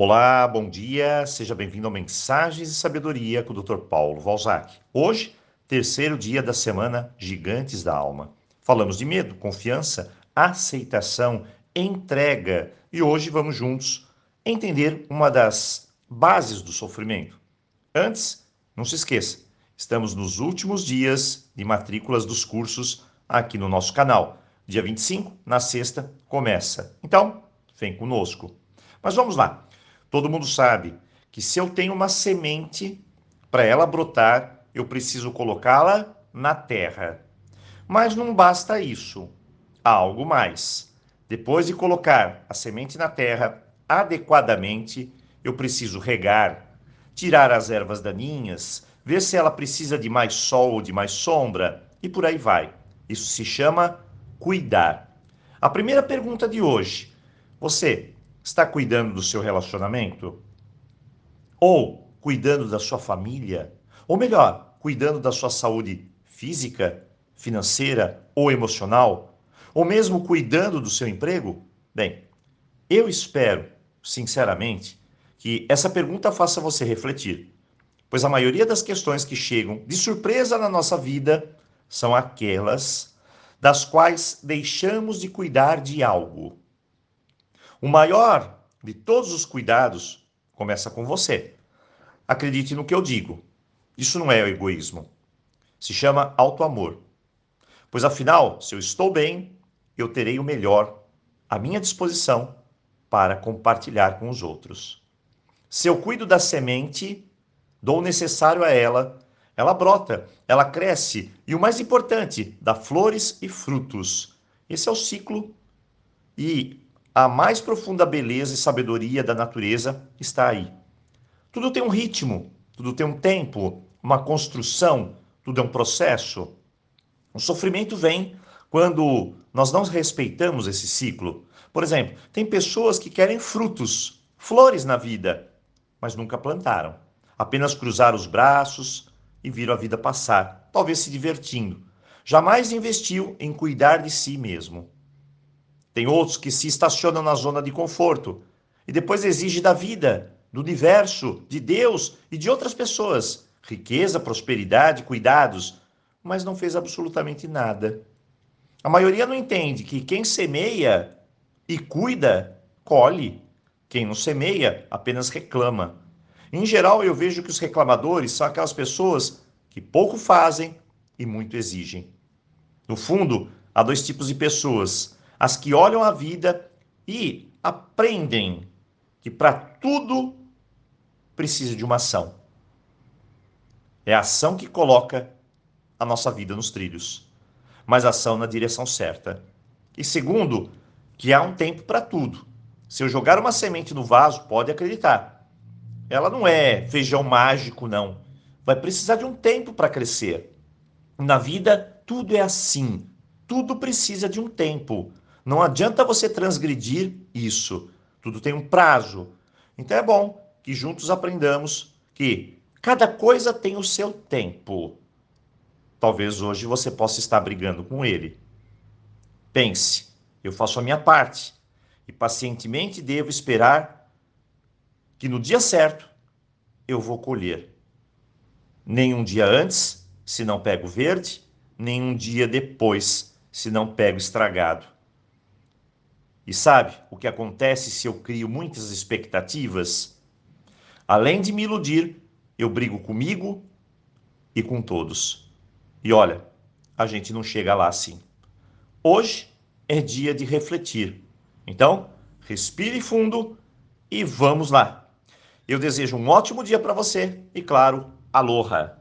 Olá, bom dia, seja bem-vindo ao Mensagens e Sabedoria com o Dr. Paulo Valzac. Hoje, terceiro dia da semana Gigantes da Alma. Falamos de medo, confiança, aceitação, entrega e hoje vamos juntos entender uma das bases do sofrimento. Antes, não se esqueça, estamos nos últimos dias de matrículas dos cursos aqui no nosso canal. Dia 25, na sexta, começa. Então, vem conosco. Mas vamos lá. Todo mundo sabe que se eu tenho uma semente, para ela brotar, eu preciso colocá-la na terra. Mas não basta isso. Há algo mais. Depois de colocar a semente na terra adequadamente, eu preciso regar, tirar as ervas daninhas, ver se ela precisa de mais sol ou de mais sombra e por aí vai. Isso se chama cuidar. A primeira pergunta de hoje: você Está cuidando do seu relacionamento? Ou cuidando da sua família? Ou melhor, cuidando da sua saúde física, financeira ou emocional? Ou mesmo cuidando do seu emprego? Bem, eu espero, sinceramente, que essa pergunta faça você refletir, pois a maioria das questões que chegam de surpresa na nossa vida são aquelas das quais deixamos de cuidar de algo. O maior de todos os cuidados começa com você. Acredite no que eu digo. Isso não é egoísmo. Se chama auto-amor. Pois afinal, se eu estou bem, eu terei o melhor à minha disposição para compartilhar com os outros. Se eu cuido da semente, dou o necessário a ela, ela brota, ela cresce e o mais importante, dá flores e frutos. Esse é o ciclo e a mais profunda beleza e sabedoria da natureza está aí. Tudo tem um ritmo, tudo tem um tempo, uma construção, tudo é um processo. O sofrimento vem quando nós não respeitamos esse ciclo. Por exemplo, tem pessoas que querem frutos, flores na vida, mas nunca plantaram. Apenas cruzaram os braços e viram a vida passar, talvez se divertindo. Jamais investiu em cuidar de si mesmo. Tem outros que se estacionam na zona de conforto e depois exige da vida, do universo, de Deus e de outras pessoas riqueza, prosperidade, cuidados, mas não fez absolutamente nada. A maioria não entende que quem semeia e cuida, colhe. Quem não semeia apenas reclama. Em geral, eu vejo que os reclamadores são aquelas pessoas que pouco fazem e muito exigem. No fundo, há dois tipos de pessoas: as que olham a vida e aprendem que para tudo precisa de uma ação. É a ação que coloca a nossa vida nos trilhos, mas ação na direção certa. E segundo, que há um tempo para tudo. Se eu jogar uma semente no vaso, pode acreditar. Ela não é feijão mágico, não. Vai precisar de um tempo para crescer. Na vida, tudo é assim. Tudo precisa de um tempo. Não adianta você transgredir isso. Tudo tem um prazo. Então é bom que juntos aprendamos que cada coisa tem o seu tempo. Talvez hoje você possa estar brigando com ele. Pense, eu faço a minha parte e pacientemente devo esperar que no dia certo eu vou colher. Nem um dia antes, se não pego verde, nem um dia depois, se não pego estragado. E sabe o que acontece se eu crio muitas expectativas? Além de me iludir, eu brigo comigo e com todos. E olha, a gente não chega lá assim. Hoje é dia de refletir. Então, respire fundo e vamos lá. Eu desejo um ótimo dia para você e, claro, aloha!